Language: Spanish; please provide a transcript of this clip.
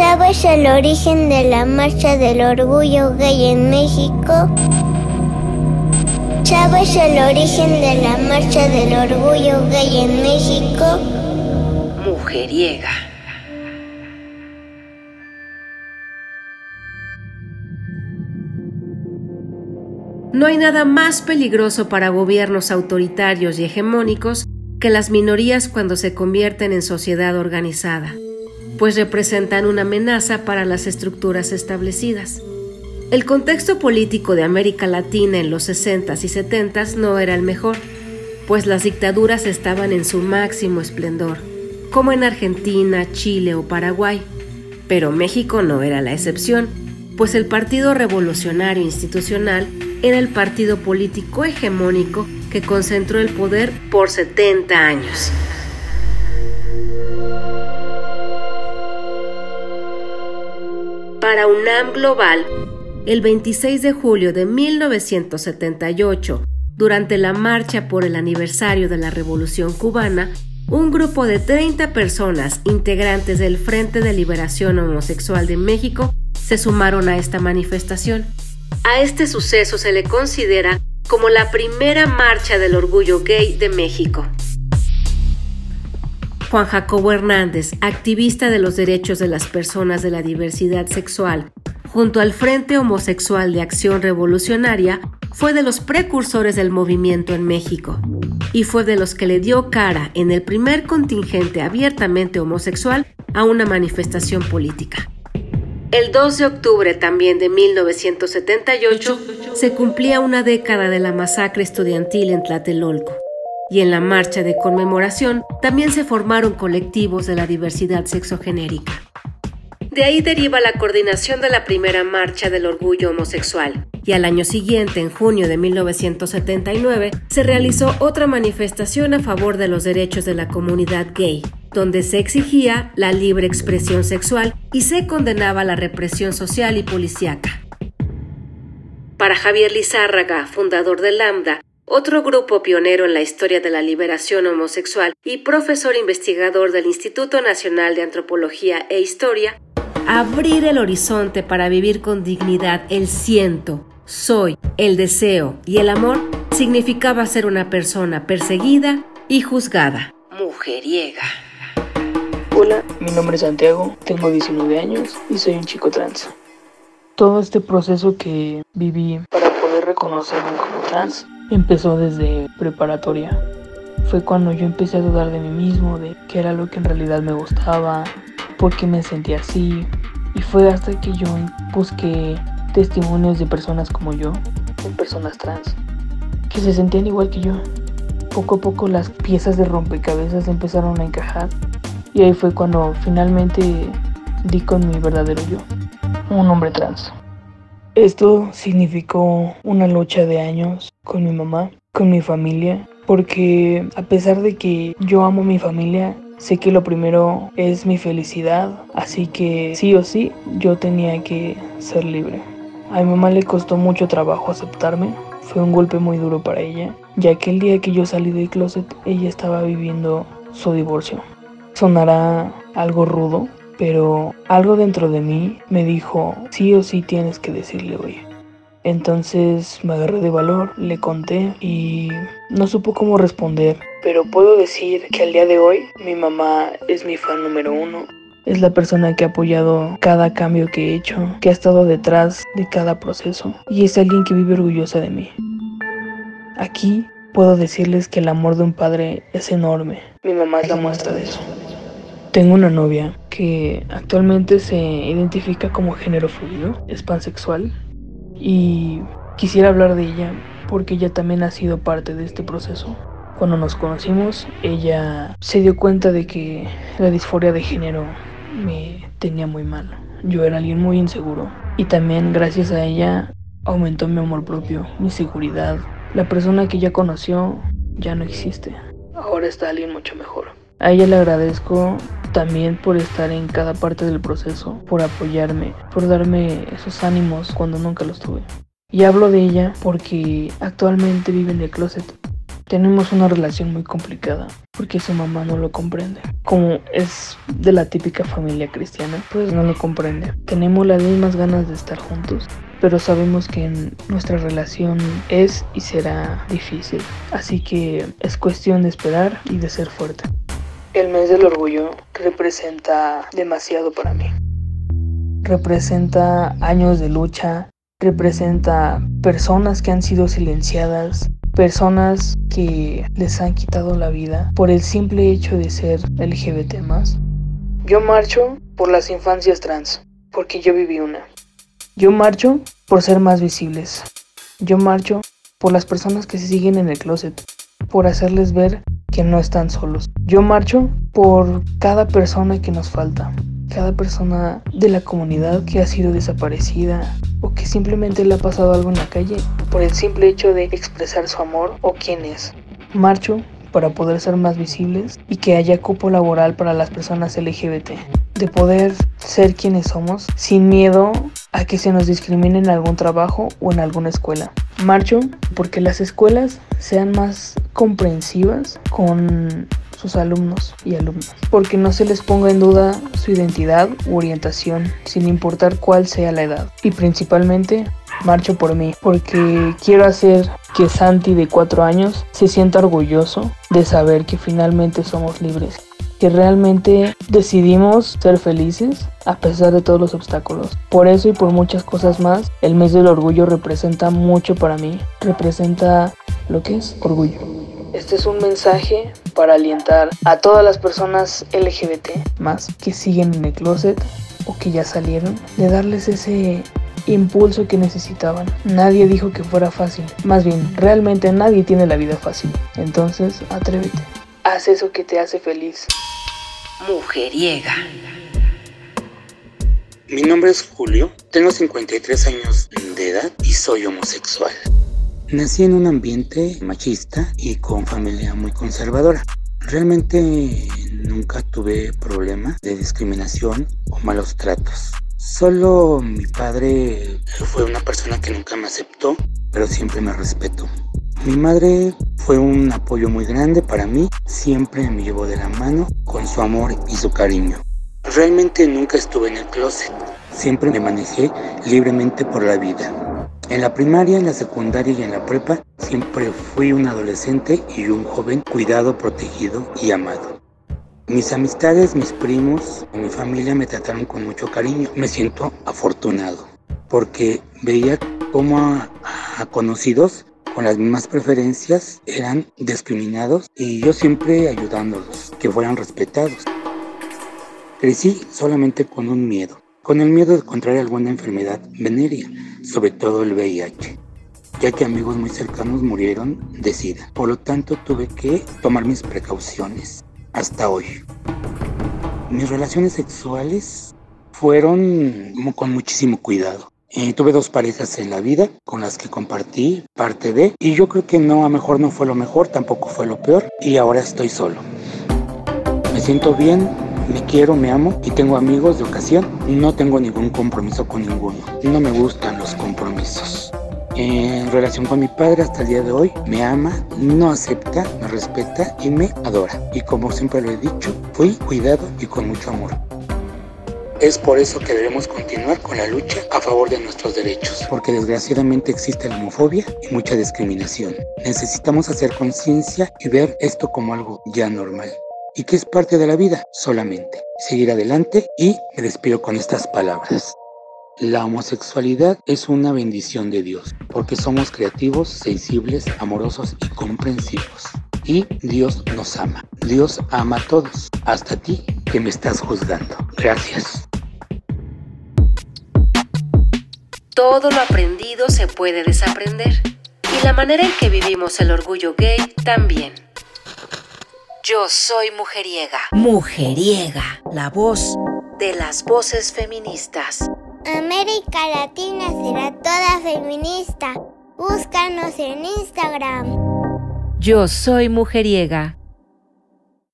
¿Sabes el origen de la marcha del orgullo gay en México? ¿Sabes el origen de la marcha del orgullo gay en México? Mujeriega. No hay nada más peligroso para gobiernos autoritarios y hegemónicos que las minorías cuando se convierten en sociedad organizada, pues representan una amenaza para las estructuras establecidas. El contexto político de América Latina en los 60s y 70s no era el mejor, pues las dictaduras estaban en su máximo esplendor, como en Argentina, Chile o Paraguay. Pero México no era la excepción, pues el Partido Revolucionario Institucional era el partido político hegemónico que concentró el poder por 70 años. Para UNAM Global, el 26 de julio de 1978, durante la marcha por el aniversario de la Revolución cubana, un grupo de 30 personas integrantes del Frente de Liberación Homosexual de México se sumaron a esta manifestación. A este suceso se le considera como la primera marcha del orgullo gay de México. Juan Jacobo Hernández, activista de los derechos de las personas de la diversidad sexual, junto al Frente Homosexual de Acción Revolucionaria, fue de los precursores del movimiento en México y fue de los que le dio cara en el primer contingente abiertamente homosexual a una manifestación política. El 2 de octubre también de 1978 se cumplía una década de la masacre estudiantil en Tlatelolco. Y en la marcha de conmemoración también se formaron colectivos de la diversidad sexogenérica. De ahí deriva la coordinación de la primera marcha del orgullo homosexual, y al año siguiente, en junio de 1979, se realizó otra manifestación a favor de los derechos de la comunidad gay, donde se exigía la libre expresión sexual y se condenaba la represión social y policíaca. Para Javier Lizárraga, fundador de Lambda, otro grupo pionero en la historia de la liberación homosexual y profesor investigador del Instituto Nacional de Antropología e Historia, abrir el horizonte para vivir con dignidad el siento, soy, el deseo y el amor significaba ser una persona perseguida y juzgada. Mujeriega. Hola, mi nombre es Santiago, tengo 19 años y soy un chico trans. Todo este proceso que viví para poder reconocerme como trans empezó desde preparatoria. Fue cuando yo empecé a dudar de mí mismo, de qué era lo que en realidad me gustaba, por qué me sentía así. Y fue hasta que yo busqué testimonios de personas como yo, de personas trans, que se sentían igual que yo. Poco a poco las piezas de rompecabezas empezaron a encajar y ahí fue cuando finalmente di con mi verdadero yo, un hombre trans. Esto significó una lucha de años con mi mamá, con mi familia, porque a pesar de que yo amo mi familia, sé que lo primero es mi felicidad, así que sí o sí yo tenía que ser libre. A mi mamá le costó mucho trabajo aceptarme, fue un golpe muy duro para ella, ya que el día que yo salí del closet ella estaba viviendo su divorcio. Sonará algo rudo, pero algo dentro de mí me dijo, sí o sí tienes que decirle hoy. Entonces me agarré de valor, le conté y no supo cómo responder. Pero puedo decir que al día de hoy mi mamá es mi fan número uno. Es la persona que ha apoyado cada cambio que he hecho, que ha estado detrás de cada proceso y es alguien que vive orgullosa de mí. Aquí puedo decirles que el amor de un padre es enorme. Mi mamá es la muestra de eso. Tengo una novia que actualmente se identifica como género fluido, es pansexual y quisiera hablar de ella porque ella también ha sido parte de este proceso. Cuando nos conocimos, ella se dio cuenta de que la disforia de género me tenía muy mal. Yo era alguien muy inseguro y también gracias a ella aumentó mi amor propio, mi seguridad. La persona que ella conoció ya no existe. Ahora está alguien mucho mejor. A ella le agradezco también por estar en cada parte del proceso, por apoyarme, por darme esos ánimos cuando nunca los tuve. Y hablo de ella porque actualmente vive en el closet. tenemos una relación muy complicada porque su mamá no lo comprende. Como es de la típica familia cristiana, pues no lo comprende. Tenemos las mismas ganas de estar juntos, pero sabemos que nuestra relación es y será difícil. Así que es cuestión de esperar y de ser fuerte. El mes del orgullo representa demasiado para mí. Representa años de lucha, representa personas que han sido silenciadas, personas que les han quitado la vida por el simple hecho de ser LGBT Yo marcho por las infancias trans, porque yo viví una. Yo marcho por ser más visibles. Yo marcho por las personas que se siguen en el closet, por hacerles ver que no están solos. Yo marcho por cada persona que nos falta, cada persona de la comunidad que ha sido desaparecida o que simplemente le ha pasado algo en la calle por el simple hecho de expresar su amor o quién es. Marcho para poder ser más visibles y que haya cupo laboral para las personas LGBT, de poder ser quienes somos sin miedo a que se nos discrimine en algún trabajo o en alguna escuela. Marcho porque las escuelas sean más comprensivas con sus alumnos y alumnas, porque no se les ponga en duda su identidad u orientación, sin importar cuál sea la edad. Y principalmente marcho por mí, porque quiero hacer que Santi de cuatro años se sienta orgulloso de saber que finalmente somos libres, que realmente decidimos ser felices a pesar de todos los obstáculos. Por eso y por muchas cosas más, el mes del orgullo representa mucho para mí, representa lo que es orgullo. Este es un mensaje para alientar a todas las personas LGBT más que siguen en el closet o que ya salieron, de darles ese impulso que necesitaban. Nadie dijo que fuera fácil. Más bien, realmente nadie tiene la vida fácil. Entonces, atrévete. Haz eso que te hace feliz. Mujeriega. Mi nombre es Julio, tengo 53 años de edad y soy homosexual. Nací en un ambiente machista y con familia muy conservadora. Realmente nunca tuve problemas de discriminación o malos tratos. Solo mi padre fue una persona que nunca me aceptó, pero siempre me respetó. Mi madre fue un apoyo muy grande para mí, siempre me llevó de la mano con su amor y su cariño. Realmente nunca estuve en el closet, siempre me manejé libremente por la vida. En la primaria, en la secundaria y en la prepa, siempre fui un adolescente y un joven cuidado, protegido y amado. Mis amistades, mis primos, mi familia me trataron con mucho cariño. Me siento afortunado porque veía cómo a, conocidos con las mismas preferencias eran discriminados y yo siempre ayudándolos, que fueran respetados. Crecí solamente con un miedo, con el miedo de contraer alguna enfermedad venérea, sobre todo el VIH, ya que amigos muy cercanos murieron de SIDA. Por lo tanto, tuve que tomar mis precauciones hasta hoy. Mis relaciones sexuales fueron con muchísimo cuidado. Eh, tuve dos parejas en la vida con las que compartí parte de, y yo creo que no, a mejor no fue lo mejor, tampoco fue lo peor, y ahora estoy solo. Me siento bien, me quiero, me amo y tengo amigos de ocasión. No tengo ningún compromiso con ninguno. No me gustan los compromisos en relación con mi padre hasta el día de hoy. Me ama, no acepta, me respeta y me adora. Y como siempre lo he dicho, fui cuidado y con mucho amor. Es por eso que debemos continuar con la lucha a favor de nuestros derechos, porque desgraciadamente existe la homofobia y mucha discriminación. Necesitamos hacer conciencia y ver esto como algo ya normal y que es parte de la vida solamente. Seguir adelante y me despido con estas palabras. La homosexualidad es una bendición de Dios, porque somos creativos, sensibles, amorosos y comprensivos. Y Dios nos ama. Dios ama a todos, hasta ti que me estás juzgando. Gracias. Todo lo aprendido se puede desaprender. Y la manera en que vivimos el orgullo gay también. Yo soy mujeriega. Mujeriega, la voz de las voces feministas. América Latina será toda feminista. Búscanos en Instagram. Yo soy mujeriega.